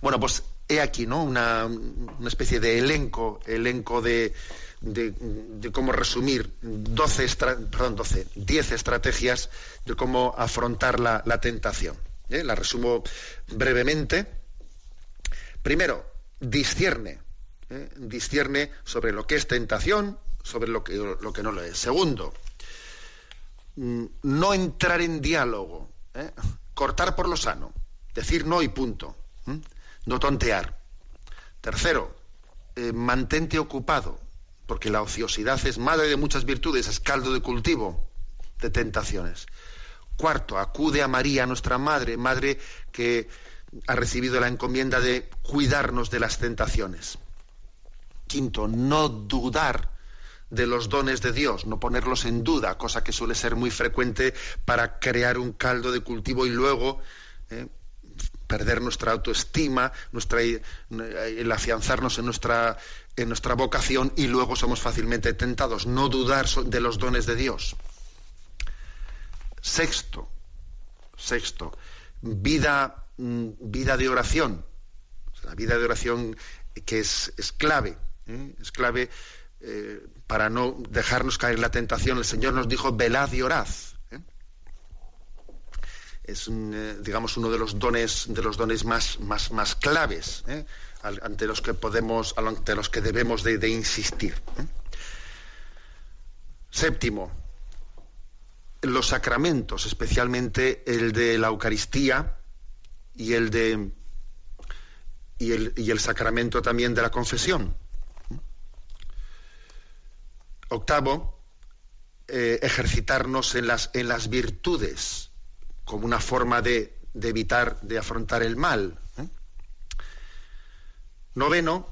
Bueno, pues he aquí, ¿no? Una, una especie de elenco, elenco de, de, cómo resumir 12, perdón, 12, 10 estrategias de cómo afrontar la, tentación. ¿eh? La resumo brevemente. Primero, discierne. ¿eh? Sobre lo que es tentación, sobre lo que, lo que no lo es. Segundo, mm, no entrar en diálogo. ¿eh? Cortar por lo sano. Decir no y punto. No tontear. Tercero, mantente ocupado porque la ociosidad es madre de muchas virtudes, es caldo de cultivo de tentaciones. Cuarto, acude a María, nuestra madre, madre que ha recibido la encomienda de cuidarnos de las tentaciones. Quinto, no dudar de los dones de Dios, no ponerlos en duda, cosa que suele ser muy frecuente para crear un caldo de cultivo y luego eh, perder nuestra autoestima, nuestra, el afianzarnos en nuestra, en nuestra vocación y luego somos fácilmente tentados. No dudar de los dones de Dios. Sexto, sexto, vida, mm, vida de oración. La vida de oración que es, es clave, ¿eh? es clave eh, para no dejarnos caer en la tentación. El Señor nos dijo, velad y orad es eh, digamos uno de los dones de los dones más más, más claves ¿eh? ante los que podemos ante los que debemos de, insistir ¿eh? séptimo los sacramentos especialmente el de la Eucaristía y el de y el, y el sacramento también de la confesión. Octavo, ejercitarnos en las, en las virtudes como una forma de, evitar, de afrontar el mal. ¿eh? Noveno,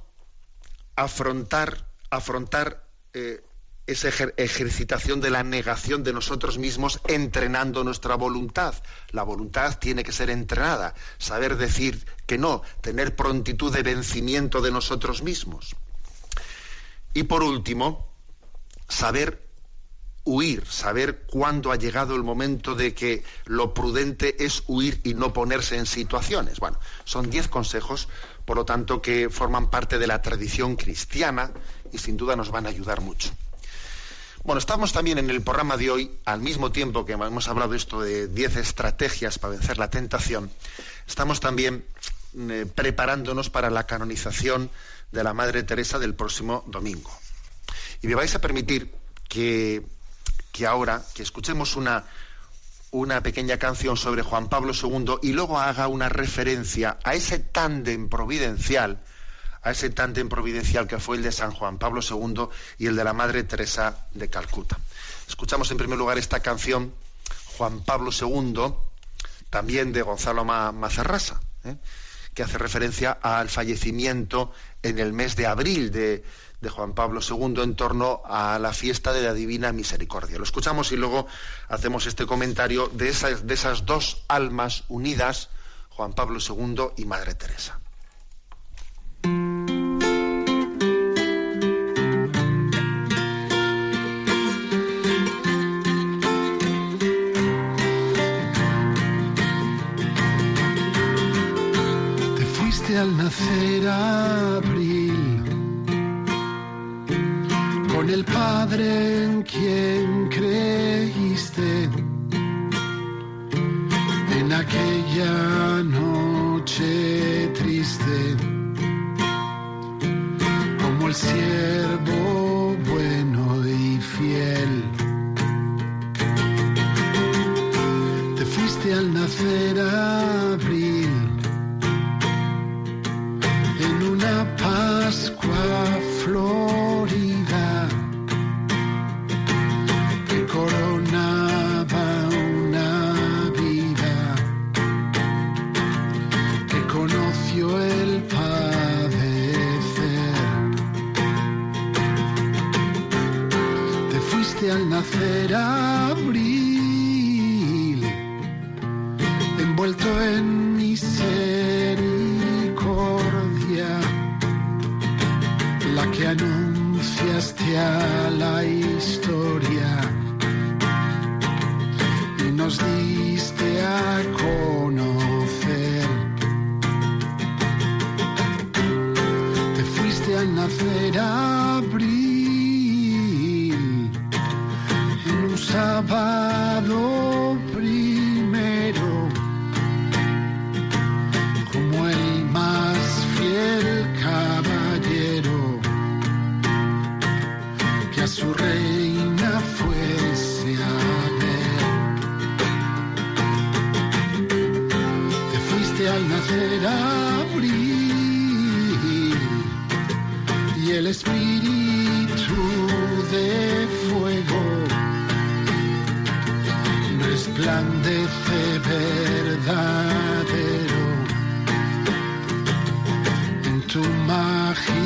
afrontar, afrontar eh, esa ejercitación de la negación de nosotros mismos entrenando nuestra voluntad. La voluntad tiene que ser entrenada, saber decir que no, tener prontitud de vencimiento de nosotros mismos. Y por último, saber huir, saber cuándo ha llegado el momento de que lo prudente es huir y no ponerse en situaciones. Bueno, son diez consejos, por lo tanto, que forman parte de la tradición cristiana y sin duda nos van a ayudar mucho. Bueno, estamos también en el programa de hoy, al mismo tiempo que hemos hablado esto de 10 estrategias para vencer la tentación, estamos también eh, preparándonos para la canonización de la Madre Teresa del próximo domingo. Y me vais a permitir que, que ahora, que escuchemos una, una pequeña canción sobre Juan Pablo II y luego haga una referencia a ese tándem providencial a ese tándem providencial que fue el de San Juan Pablo II y el de la Madre Teresa de Calcuta. Escuchamos en primer lugar esta canción, Juan Pablo II, también de Gonzalo Mazarrasa, ¿eh? que hace referencia al fallecimiento en el mes de abril de, Juan Pablo II en torno a la fiesta de la Divina Misericordia. Lo escuchamos y luego hacemos este comentario de de esas dos almas unidas, Juan Pablo II y Madre Teresa. Al nacer con el Padre en quien creíste en aquella noche triste el siervo bueno y fiel. Te fuiste al nacer abril en una Pascua florida al Magie.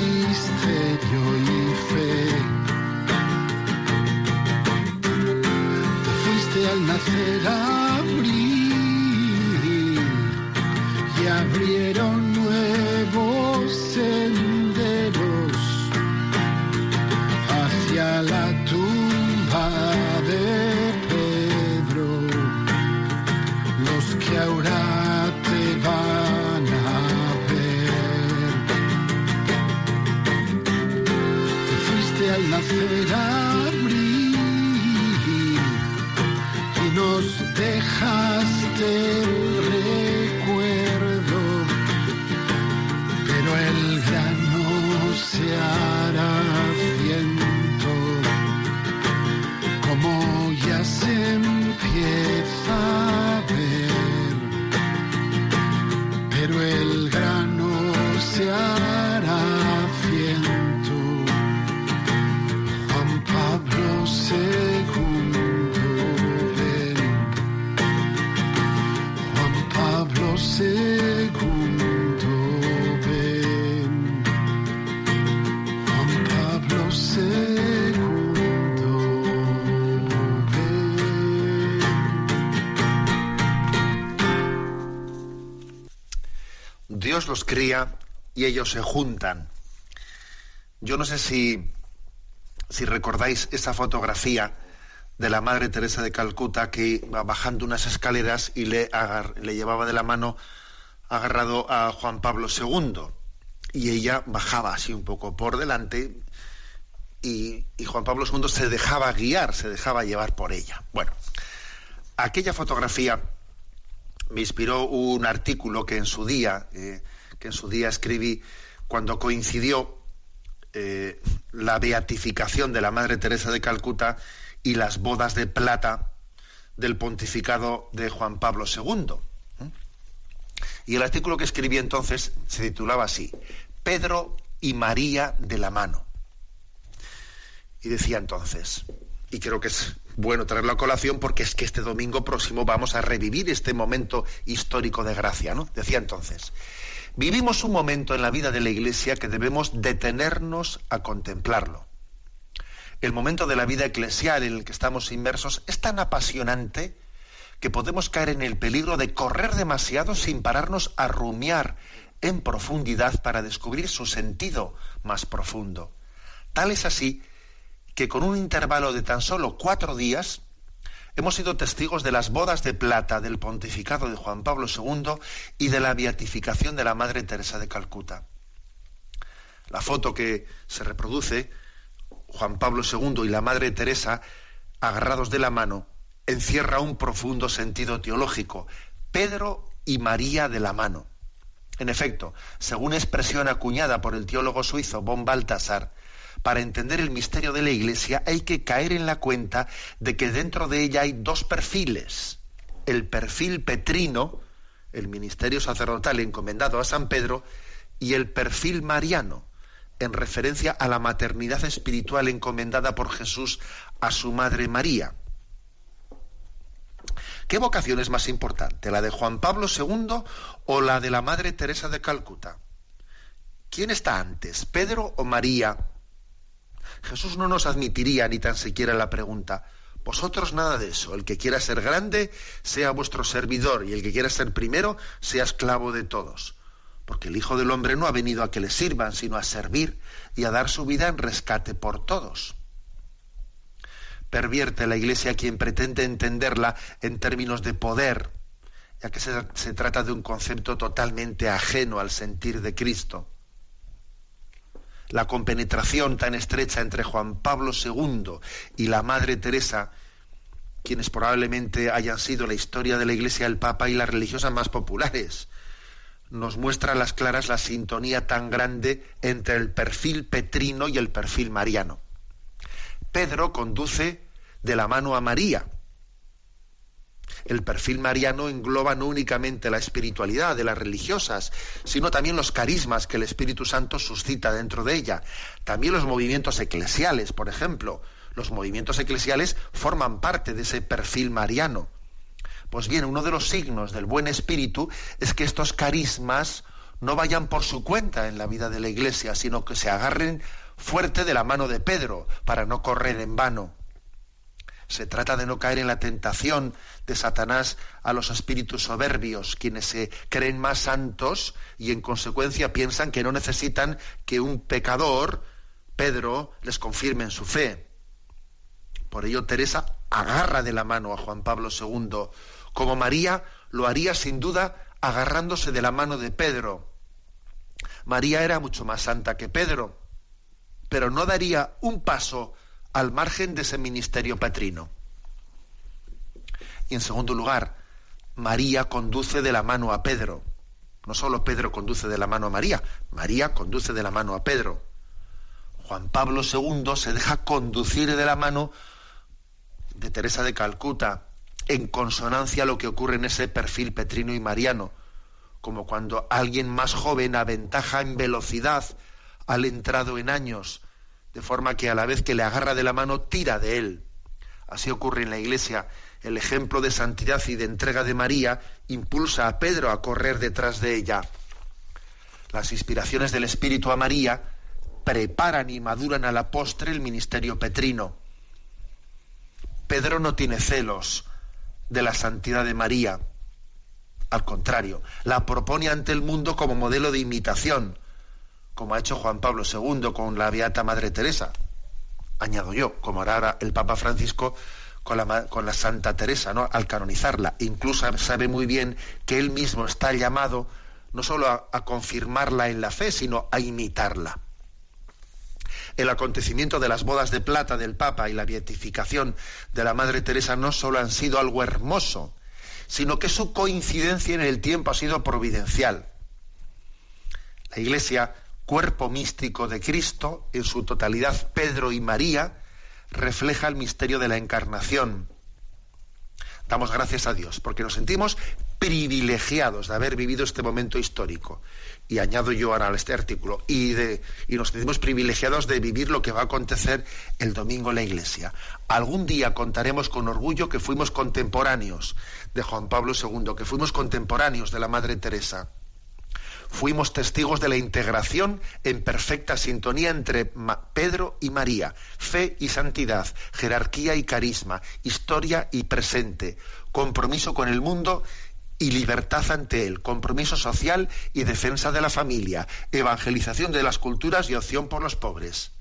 Y ellos se juntan. Yo no sé si, si recordáis esa fotografía de la Madre Teresa de Calcuta que iba bajando unas escaleras y le, le llevaba de la mano agarrado a Juan Pablo II. Y ella bajaba así un poco por delante y, Juan Pablo II se dejaba guiar, se dejaba llevar por ella. Bueno, aquella fotografía me inspiró un artículo que en su día, eh, que en su día escribí cuando coincidió eh, la beatificación de la Madre Teresa de Calcuta y las bodas de plata del pontificado de Juan Pablo II. Y el artículo que escribí entonces se titulaba así, Pedro y María de la mano. Y decía entonces, y creo que es bueno traerlo a colación porque es que este domingo próximo vamos a revivir este momento histórico de gracia, ¿no? Decía entonces, vivimos un momento en la vida de la Iglesia que debemos detenernos a contemplarlo el momento de la vida eclesial en el que estamos inmersos es tan apasionante que podemos caer en el peligro de correr demasiado sin pararnos a rumiar en profundidad para descubrir su sentido más profundo. Tal es así que con un intervalo de tan solo cuatro días hemos sido testigos de las bodas de plata del pontificado de Juan Pablo II y de la beatificación de la Madre Teresa de Calcuta. La foto que se reproduce Juan Pablo II y la Madre Teresa, agarrados de la mano, encierra un profundo sentido teológico. Pedro y María de la mano. En efecto, según expresión acuñada por el teólogo suizo von Baltasar, para entender el misterio de la Iglesia hay que caer en la cuenta de que dentro de ella hay dos perfiles. El perfil petrino, el ministerio sacerdotal encomendado a San Pedro, y el perfil mariano, en referencia a la maternidad espiritual encomendada por Jesús a su madre María. ¿Qué vocación es más importante, la de Juan Pablo II o la de la Madre Teresa de Calcuta? ¿Quién está antes, Pedro o María? Jesús no nos admitiría ni tan siquiera la pregunta, vosotros nada de eso, el que quiera ser grande sea vuestro servidor y el que quiera ser primero sea esclavo de todos porque el Hijo del Hombre no ha venido a que le sirvan, sino a servir y a dar su vida en rescate por todos. Pervierte la Iglesia quien pretende entenderla en términos de poder, ya que se, se trata de un concepto totalmente ajeno al sentir de Cristo. La compenetración tan estrecha entre Juan Pablo II y la Madre Teresa, quienes probablemente hayan sido la historia de la Iglesia, el Papa y las religiosas más populares, nos muestra a las claras la sintonía tan grande entre el perfil petrino y el perfil mariano. Pedro conduce de la mano a María. El perfil mariano engloba no únicamente la espiritualidad de las religiosas, sino también los carismas que el Espíritu Santo suscita dentro de ella. También los movimientos eclesiales, por ejemplo. Los movimientos eclesiales forman parte de ese perfil mariano. Pues bien, uno de los signos del buen espíritu es que estos carismas no vayan por su cuenta en la vida de la iglesia, sino que se agarren fuerte de la mano de Pedro para no correr en vano. Se trata de no caer en la tentación de Satanás a los espíritus soberbios, quienes se creen más santos y en consecuencia piensan que no necesitan que un pecador, Pedro, les confirme en su fe. Por ello Teresa agarra de la mano a Juan Pablo II como María lo haría sin duda agarrándose de la mano de Pedro. María era mucho más santa que Pedro, pero no daría un paso al margen de ese ministerio patrino. Y en segundo lugar, María conduce de la mano a Pedro. No solo Pedro conduce de la mano a María, María conduce de la mano a Pedro. Juan Pablo II se deja conducir de la mano de Teresa de Calcuta, en consonancia a lo que ocurre en ese perfil petrino y mariano, como cuando alguien más joven aventaja en velocidad al entrado en años, de forma que a la vez que le agarra de la mano tira de él. Así ocurre en la Iglesia. El ejemplo de santidad y de entrega de María impulsa a Pedro a correr detrás de ella. Las inspiraciones del Espíritu a María preparan y maduran a la postre el ministerio petrino. Pedro no tiene celos, de la santidad de María. Al contrario, la propone ante el mundo como modelo de imitación, como ha hecho Juan Pablo II con la Beata Madre Teresa. Añado yo, como hará el Papa Francisco con la, Santa Teresa, ¿no? al canonizarla. Incluso sabe muy bien que él mismo está llamado no solo a confirmarla en la fe, sino a imitarla el acontecimiento de las bodas de plata del Papa y la beatificación de la Madre Teresa no solo han sido algo hermoso, sino que su coincidencia en el tiempo ha sido providencial. La Iglesia, cuerpo místico de Cristo, en su totalidad Pedro y María, refleja el misterio de la encarnación. Damos gracias a Dios porque nos sentimos privilegiados de haber vivido este momento histórico y añado yo ahora a este artículo, y, de, y nos sentimos privilegiados de vivir lo que va a acontecer el domingo en la Iglesia. Algún día contaremos con orgullo que fuimos contemporáneos de Juan Pablo II, que fuimos contemporáneos de la Madre Teresa. Fuimos testigos de la integración en perfecta sintonía entre Pedro y María, fe y santidad, jerarquía y carisma, historia y presente, compromiso con el mundo y libertad ante él, compromiso social y defensa de la familia, evangelización de las culturas y opción por los pobres.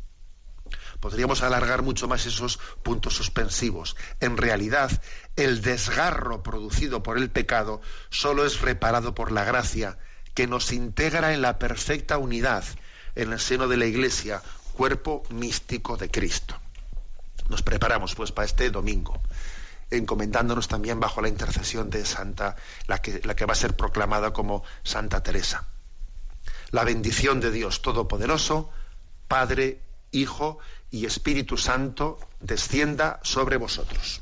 Podríamos alargar mucho más esos puntos suspensivos. En realidad, el desgarro producido por el pecado solo es reparado por la gracia, que nos integra en la perfecta unidad en el seno de la Iglesia, cuerpo místico de Cristo. Nos preparamos pues para este domingo encomendándonos también bajo la intercesión de Santa, la que, la que va a ser proclamada como Santa Teresa. La bendición de Dios Todopoderoso, Padre, Hijo y Espíritu Santo, descienda sobre vosotros.